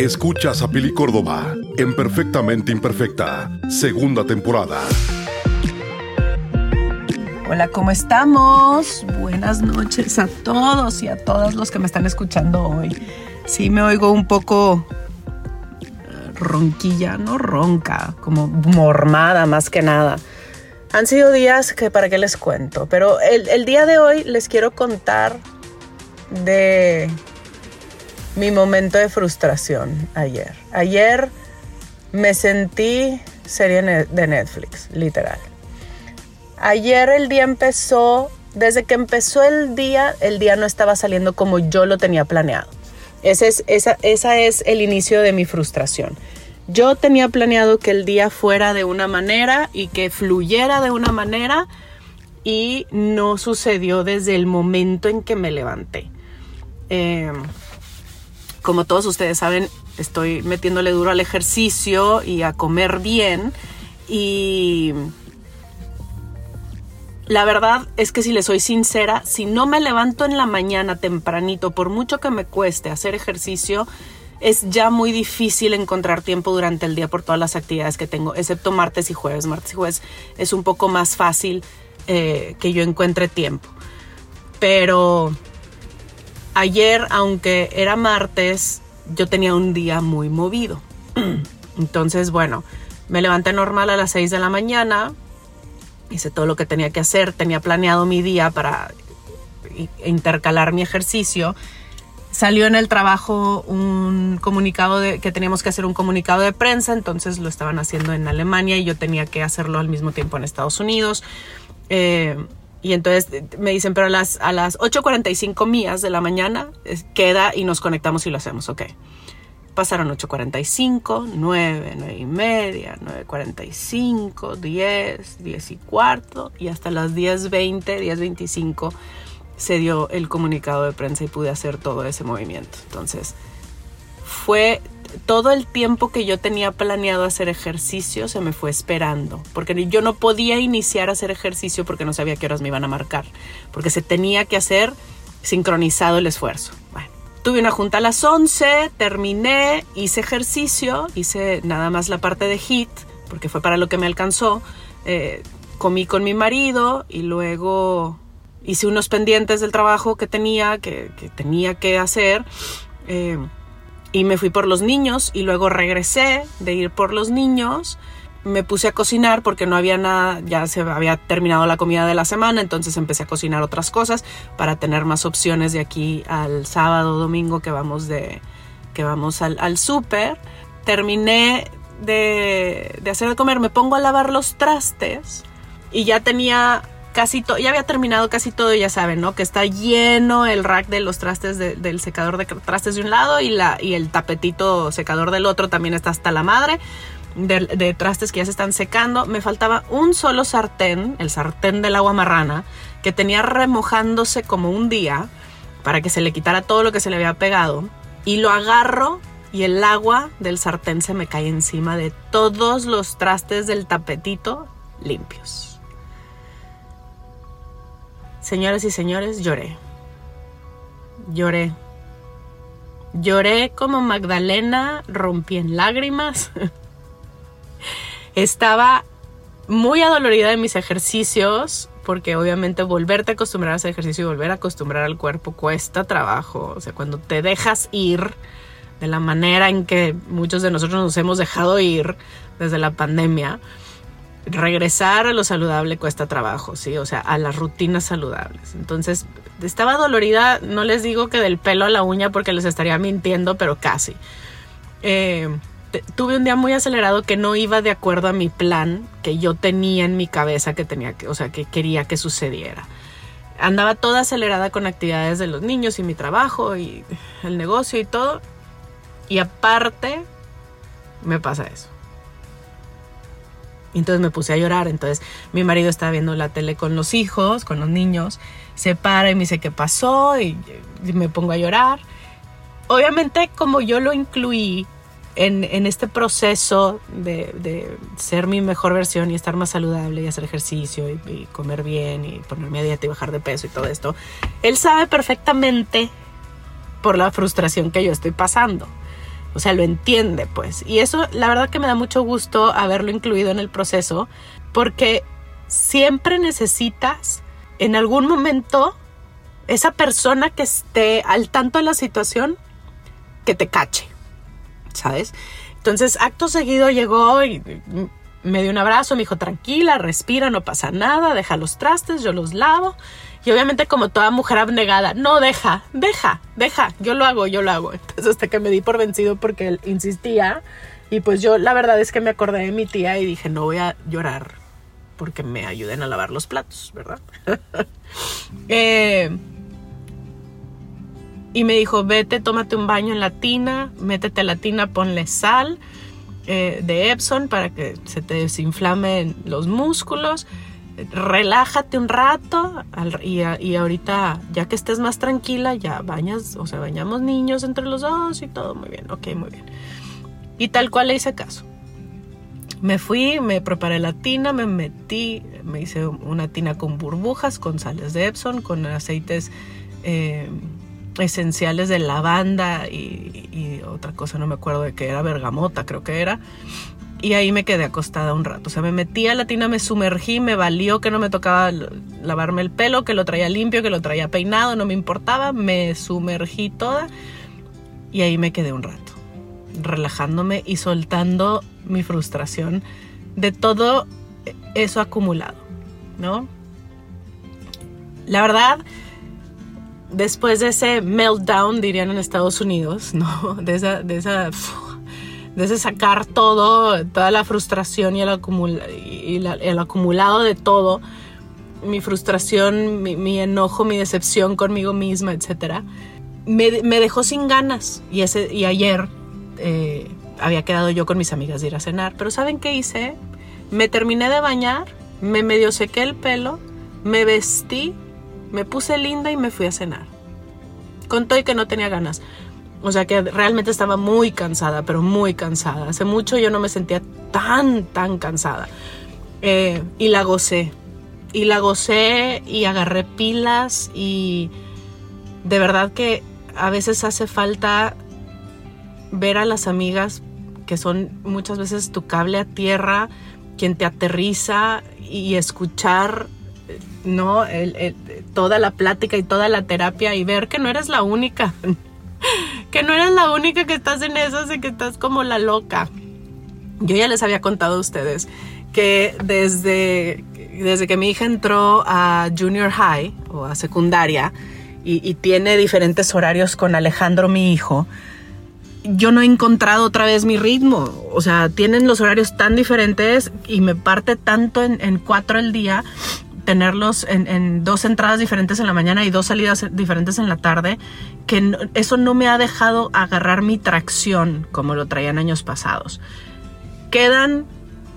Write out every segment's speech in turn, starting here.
Escuchas a Pili Córdoba en Perfectamente Imperfecta, segunda temporada. Hola, ¿cómo estamos? Buenas noches a todos y a todas los que me están escuchando hoy. Sí, me oigo un poco eh, ronquilla, no ronca, como mormada más que nada. Han sido días que para qué les cuento, pero el, el día de hoy les quiero contar de mi momento de frustración ayer. Ayer me sentí serie de Netflix, literal. Ayer el día empezó, desde que empezó el día, el día no estaba saliendo como yo lo tenía planeado. Ese es, esa, es el inicio de mi frustración. Yo tenía planeado que el día fuera de una manera y que fluyera de una manera y no sucedió desde el momento en que me levanté. Eh, como todos ustedes saben, estoy metiéndole duro al ejercicio y a comer bien. Y la verdad es que si le soy sincera, si no me levanto en la mañana tempranito, por mucho que me cueste hacer ejercicio, es ya muy difícil encontrar tiempo durante el día por todas las actividades que tengo, excepto martes y jueves. Martes y jueves es un poco más fácil eh, que yo encuentre tiempo. Pero ayer, aunque era martes, yo tenía un día muy movido. Entonces, bueno, me levanté normal a las 6 de la mañana, hice todo lo que tenía que hacer, tenía planeado mi día para intercalar mi ejercicio. Salió en el trabajo un comunicado de que teníamos que hacer un comunicado de prensa, entonces lo estaban haciendo en Alemania y yo tenía que hacerlo al mismo tiempo en Estados Unidos. Eh, y entonces me dicen, pero a las, a las 8.45 mías de la mañana queda y nos conectamos y lo hacemos, ok. Pasaron 8.45, 9, 9 y media, 9.45, 10, 10 y cuarto y hasta las 10.20, 10.25 se dio el comunicado de prensa y pude hacer todo ese movimiento. Entonces fue todo el tiempo que yo tenía planeado hacer ejercicio se me fue esperando, porque yo no podía iniciar a hacer ejercicio porque no sabía qué horas me iban a marcar, porque se tenía que hacer sincronizado el esfuerzo. Tuve una junta a las 11, terminé, hice ejercicio, hice nada más la parte de HIT, porque fue para lo que me alcanzó, eh, comí con mi marido y luego hice unos pendientes del trabajo que tenía, que, tenía que hacer. Eh, y me fui por los niños y luego regresé de ir por los niños. Me puse a cocinar porque no había nada, ya se había terminado la comida de la semana, entonces empecé a cocinar otras cosas para tener más opciones de aquí al sábado, domingo que vamos de que vamos al, al súper. Terminé de, de hacer de comer, me pongo a lavar los trastes y ya tenía casi todo, ya había terminado casi todo, ya saben, ¿no? Que está lleno el rack de los trastes del secador de trastes de un lado y, la, y el tapetito secador del otro también está hasta la madre. De, trastes que ya se están secando. Me faltaba un solo sartén, el sartén del agua marrana, que tenía remojándose como un día para que se le quitara todo lo que se le había pegado. Y lo agarro y el agua del sartén se me cae encima de todos los trastes del tapetito limpios. Señoras y señores, lloré. Lloré. Lloré como Magdalena, rompí en lágrimas. Estaba muy adolorida de mis ejercicios, porque obviamente volverte a acostumbrar a hacer ejercicio y volver a acostumbrar al cuerpo cuesta trabajo. O sea, cuando te dejas ir de la manera en que muchos de nosotros nos hemos dejado ir desde la pandemia, regresar a lo saludable cuesta trabajo, ¿sí? O sea, a las rutinas saludables. Entonces, estaba dolorida, no les digo que del pelo a la uña porque les estaría mintiendo, pero casi. Eh, tuve un día muy acelerado que no iba de acuerdo a mi plan que yo tenía en mi cabeza que tenía que, o sea, que quería que sucediera. Andaba toda acelerada con actividades de los niños y mi trabajo y el negocio y todo. Y aparte, me pasa eso. Entonces me puse a llorar. Entonces mi marido estaba viendo la tele con los hijos, con los niños. Se para y me dice qué pasó y, me pongo a llorar. Obviamente como yo lo incluí en, este proceso de, ser mi mejor versión y estar más saludable y hacer ejercicio y, y comer bien y ponerme a dieta y bajar de peso y todo esto, él sabe perfectamente por la frustración que yo estoy pasando. O sea, lo entiende, pues. Y eso, la verdad que me da mucho gusto haberlo incluido en el proceso, porque siempre necesitas en algún momento esa persona que esté al tanto de la situación que te cache, ¿sabes? Entonces, acto seguido llegó y me dio un abrazo, me dijo, tranquila, respira, no pasa nada, deja los trastes, yo los lavo. Y obviamente como toda mujer abnegada, no, deja, deja, deja, yo lo hago, yo lo hago. Entonces hasta que me di por vencido porque él insistía. Y pues yo la verdad es que me acordé de mi tía y dije, no voy a llorar porque me ayuden a lavar los platos, ¿verdad? eh, y me dijo, vete, tómate un baño en la tina, métete a la tina, ponle sal eh, de Epson para que se te desinflamen los músculos, relájate un rato y, ahorita, ya que estés más tranquila, ya bañas, o sea, bañamos niños entre los dos y todo muy bien, ok, muy bien. Y tal cual le hice caso. Me fui, me preparé la tina, me metí, me hice una tina con burbujas, con sales de Epson, con aceites... Eh, esenciales de lavanda y, y, otra cosa, no me acuerdo de qué era, bergamota creo que era. Y ahí me quedé acostada un rato. O sea, me metí a la tina, me sumergí, me valió que no me tocaba lavarme el pelo, que lo traía limpio, que lo traía peinado, no me importaba. Me sumergí toda y ahí me quedé un rato, relajándome y soltando mi frustración de todo eso acumulado, ¿no? La verdad, después de ese meltdown, dirían en Estados Unidos, ¿no? De esa, de esa, de ese sacar todo, toda la frustración y el, acumulado de todo, mi frustración, mi, enojo, mi decepción conmigo misma, etc. Me, me, dejó sin ganas y, ese, y ayer eh, había quedado yo con mis amigas de ir a cenar, pero ¿saben qué hice? Me terminé de bañar, me medio sequé el pelo, me vestí me puse linda y me fui a cenar. Contó y que no tenía ganas. O sea que realmente estaba muy cansada, pero muy cansada. Hace mucho yo no me sentía tan, tan cansada. Eh, y la gocé. Y la gocé y agarré pilas y de verdad que a veces hace falta ver a las amigas que son muchas veces tu cable a tierra, quien te aterriza y escuchar ¿no? toda la plática y toda la terapia y ver que no eres la única, que no eres la única que estás en eso y que estás como la loca. Yo ya les había contado a ustedes que desde, desde que mi hija entró a junior high o a secundaria y, y tiene diferentes horarios con Alejandro, mi hijo, yo no he encontrado otra vez mi ritmo. O sea, tienen los horarios tan diferentes y me parte tanto en, en cuatro el día tenerlos en, dos entradas diferentes en la mañana y dos salidas diferentes en la tarde, que eso no me ha dejado agarrar mi tracción como lo traían años pasados. Quedan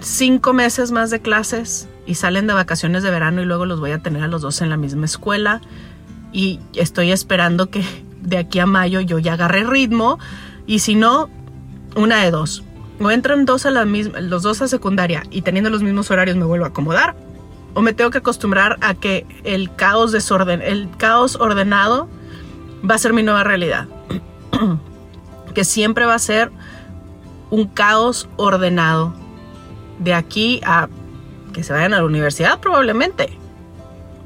cinco meses más de clases y salen de vacaciones de verano y luego los voy a tener a los dos en la misma escuela y estoy esperando que de aquí a mayo yo ya agarre ritmo y si no, una de dos. O entran dos a la misma, los dos a secundaria y teniendo los mismos horarios me vuelvo a acomodar o me tengo que acostumbrar a que el caos desorden, el caos ordenado va a ser mi nueva realidad. que siempre va a ser un caos ordenado. De aquí a que se vayan a la universidad probablemente.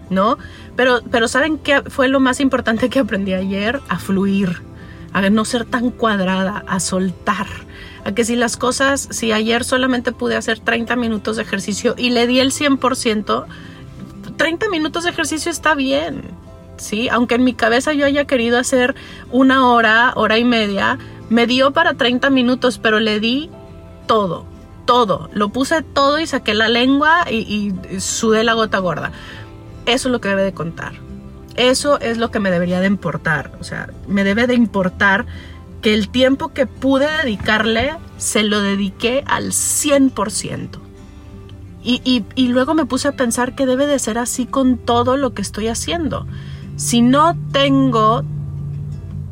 ¿No? Pero, pero ¿saben qué fue lo más importante que aprendí ayer? A fluir, a no ser tan cuadrada, a soltar a que si las cosas, si ayer solamente pude hacer 30 minutos de ejercicio y le di el 100%, 30 minutos de ejercicio está bien, ¿sí? Aunque en mi cabeza yo haya querido hacer una hora, hora y media, me dio para 30 minutos, pero le di todo, todo. Lo puse todo y saqué la lengua y, y sudé la gota gorda. Eso es lo que debe de contar. Eso es lo que me debería de importar. O sea, me debe de importar que el tiempo que pude dedicarle se lo dediqué al 100%. Y, y, luego me puse a pensar que debe de ser así con todo lo que estoy haciendo. Si no tengo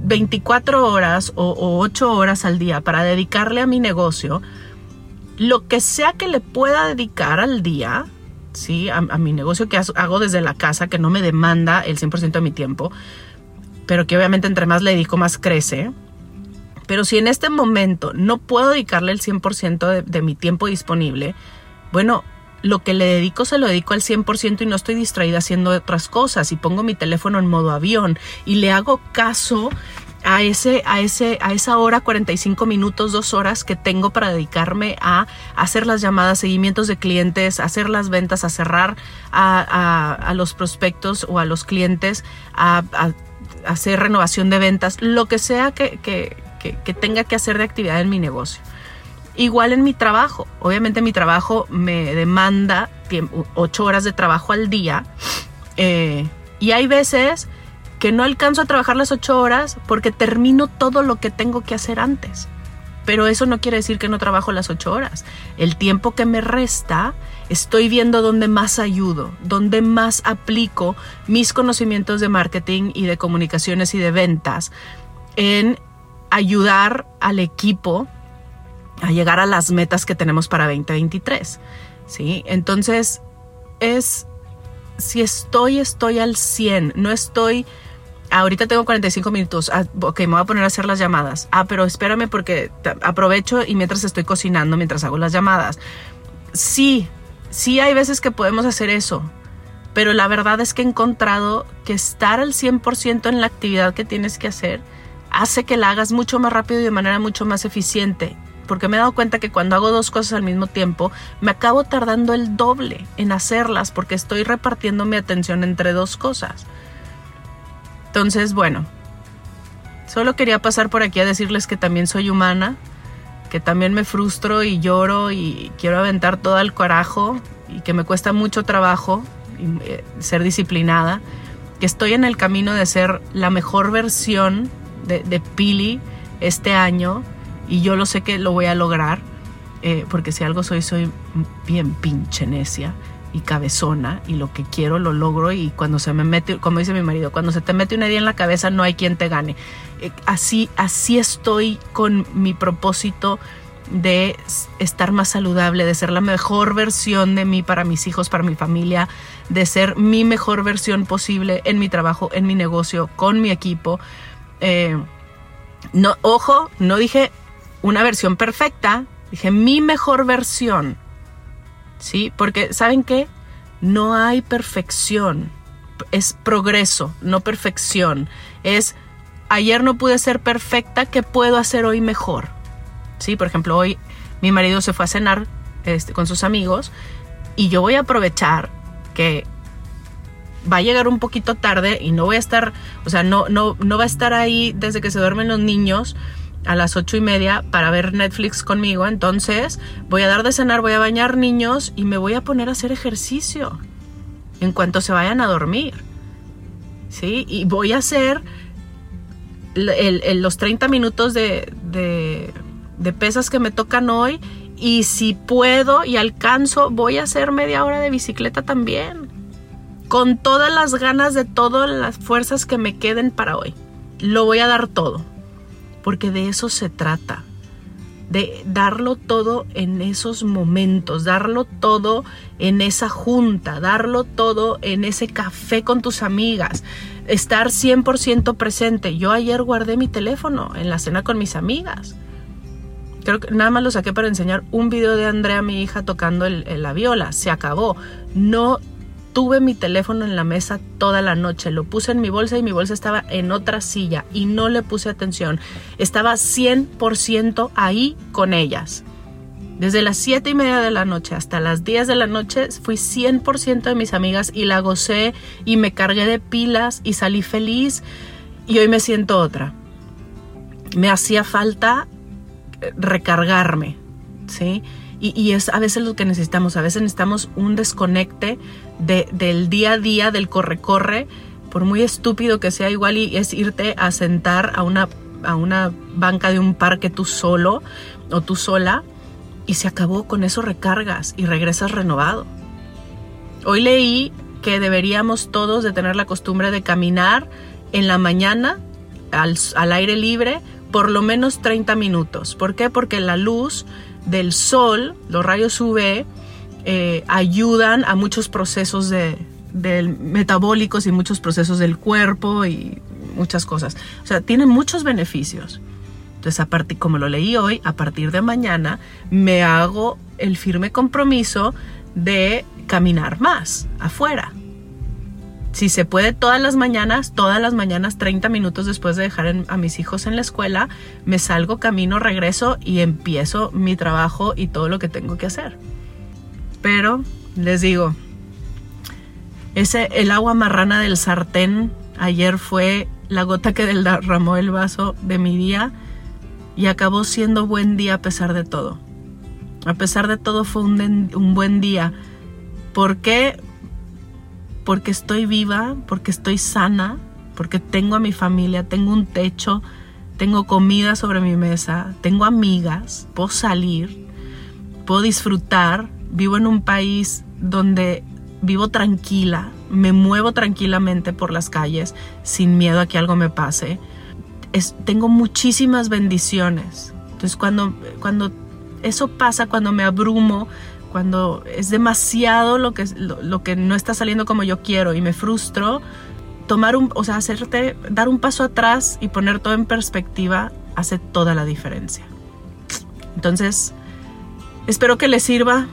24 horas o, 8 horas al día para dedicarle a mi negocio, lo que sea que le pueda dedicar al día, ¿sí? a, a mi negocio que hago desde la casa, que no me demanda el 100% de mi tiempo, pero que obviamente entre más le dedico más crece, Pero si en este momento no puedo dedicarle el 100% de, de mi tiempo disponible, bueno, lo que le dedico se lo dedico al 100% y no estoy distraída haciendo otras cosas. Y pongo mi teléfono en modo avión y le hago caso a, ese, a, ese, a esa hora, 45 minutos, dos horas que tengo para dedicarme a hacer las llamadas, seguimientos de clientes, hacer las ventas, a cerrar a, los prospectos o a los clientes, a, hacer renovación de ventas, lo que sea que tenga que hacer de actividad en mi negocio. Igual en mi trabajo. Obviamente mi trabajo me demanda ocho horas de trabajo al día. Eh, y hay veces que no alcanzo a trabajar las ocho horas porque termino todo lo que tengo que hacer antes. Pero eso no quiere decir que no trabajo las ocho horas. El tiempo que me resta, estoy viendo dónde más ayudo, dónde más aplico mis conocimientos de marketing y de comunicaciones y de ventas en ayudar al equipo a llegar a las metas que tenemos para 2023. ¿sí? Entonces, es, si estoy, estoy al 100, no estoy, ahorita tengo 45 minutos, ah, ok, me voy a poner a hacer las llamadas. Ah, pero espérame porque aprovecho y mientras estoy cocinando, mientras hago las llamadas. Sí, sí hay veces que podemos hacer eso, pero la verdad es que he encontrado que estar al 100% en la actividad que tienes que hacer hace que la hagas mucho más rápido y de manera mucho más eficiente porque me he dado cuenta que cuando hago dos cosas al mismo tiempo, me acabo tardando el doble en hacerlas porque estoy repartiendo mi atención entre dos cosas. Entonces, bueno, solo quería pasar por aquí a decirles que también soy humana, que también me frustro y lloro y quiero aventar todo el carajo y que me cuesta mucho trabajo eh, ser disciplinada, que estoy en el camino de ser la mejor versión de, Pili este año y yo lo sé que lo voy a lograr, eh, porque si algo soy, soy bien pinche necia y cabezona y lo que quiero lo logro y cuando se me mete, como dice mi marido, cuando se te mete una idea en la cabeza no hay quien te gane. Eh, así, así estoy con mi propósito de estar más saludable, de ser la mejor versión de mí para mis hijos, para mi familia, de ser mi mejor versión posible en mi trabajo, en mi negocio, con mi equipo. Eh, no, ojo, no dije una versión perfecta, dije mi mejor versión. ¿Sí? Porque, ¿saben qué? No hay perfección. Es progreso, no perfección. Es ayer no pude ser perfecta, ¿qué puedo hacer hoy mejor? ¿Sí? Por ejemplo, hoy mi marido se fue a cenar este, con sus amigos y yo voy a aprovechar que va a llegar un poquito tarde y no voy a estar, o sea, no, no, no va a estar ahí desde que se duermen los niños a las ocho y media para ver Netflix conmigo. Entonces voy a dar de cenar, voy a bañar niños y me voy a poner a hacer ejercicio en cuanto se vayan a dormir. ¿Sí? Y voy a hacer los 30 minutos de, de pesas que me tocan hoy. Y si puedo y alcanzo, voy a hacer media hora de bicicleta también. Con todas las ganas de todas las fuerzas que me queden para hoy. Lo voy a dar todo porque de eso se trata, de darlo todo en esos momentos, darlo todo en esa junta, darlo todo en ese café con tus amigas, estar 100% presente. Yo ayer guardé mi teléfono en la cena con mis amigas. Creo que nada más lo saqué para enseñar un video de Andrea, mi hija, tocando la viola. Se acabó. No tuve mi teléfono en la mesa toda la noche, lo puse en mi bolsa y mi bolsa estaba en otra silla y no le puse atención. Estaba 100% ahí con ellas. Desde las 7 y media de la noche hasta las 10 de la noche fui 100% de mis amigas y la gocé y me cargué de pilas y salí feliz y hoy me siento otra. Me hacía falta recargarme, ¿sí? Y, es a veces lo que necesitamos, a veces necesitamos un desconecte del día a día, del corre-corre, por muy estúpido que sea igual y es irte a sentar a una, a una banca de un parque tú solo o tú sola y se acabó, con eso recargas y regresas renovado. Hoy leí que deberíamos todos de tener la costumbre de caminar en la mañana al, al aire libre por lo menos 30 minutos. ¿Por qué? Porque la luz del sol, los rayos UV, eh, ayudan a muchos procesos de, metabólicos y muchos procesos del cuerpo y muchas cosas. O sea, tienen muchos beneficios. Entonces, a partir, como lo leí hoy, a partir de mañana me hago el firme compromiso de caminar más afuera. Si se puede todas las mañanas, todas las mañanas, 30 minutos después de dejar a mis hijos en la escuela, me salgo, camino, regreso y empiezo mi trabajo y todo lo que tengo que hacer. Pero les digo, ese el agua marrana del sartén ayer fue la gota que derramó el vaso de mi día y acabó siendo buen día a pesar de todo. A pesar de todo fue un, un buen día. ¿Por qué? Porque estoy viva, porque estoy sana, porque tengo a mi familia, tengo un techo, tengo comida sobre mi mesa, tengo amigas, puedo salir, puedo disfrutar, vivo en un país donde vivo tranquila, me muevo tranquilamente por las calles sin miedo a que algo me pase. tengo muchísimas bendiciones. Entonces cuando, cuando eso pasa, cuando me abrumo, cuando es demasiado lo que, lo, que no está saliendo como yo quiero y me frustro, tomar un, o sea, hacerte, dar un paso atrás y poner todo en perspectiva hace toda la diferencia. Entonces, espero que les sirva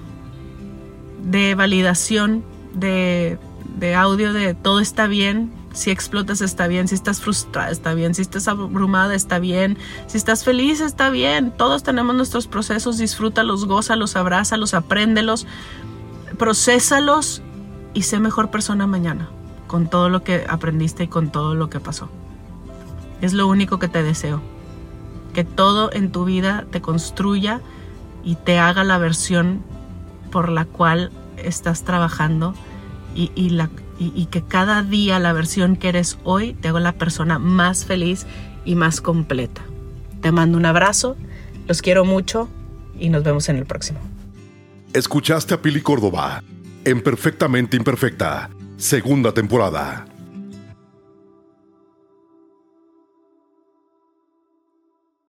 de validación de, audio de todo está bien, si explotas está bien, si estás frustrada está bien, si estás abrumada está bien, si estás feliz está bien. Todos tenemos nuestros procesos, disfrútalos, gózalos, abrázalos, apréndelos, procesalos y sé mejor persona mañana con todo lo que aprendiste y con todo lo que pasó. Es lo único que te deseo. Que todo en tu vida te construya y te haga la versión por la cual estás trabajando y, la, y, que cada día la versión que eres hoy te haga la persona más feliz y más completa. Te mando un abrazo, los quiero mucho y nos vemos en el próximo. Escuchaste a Pili Córdoba en Perfectamente Imperfecta, segunda temporada.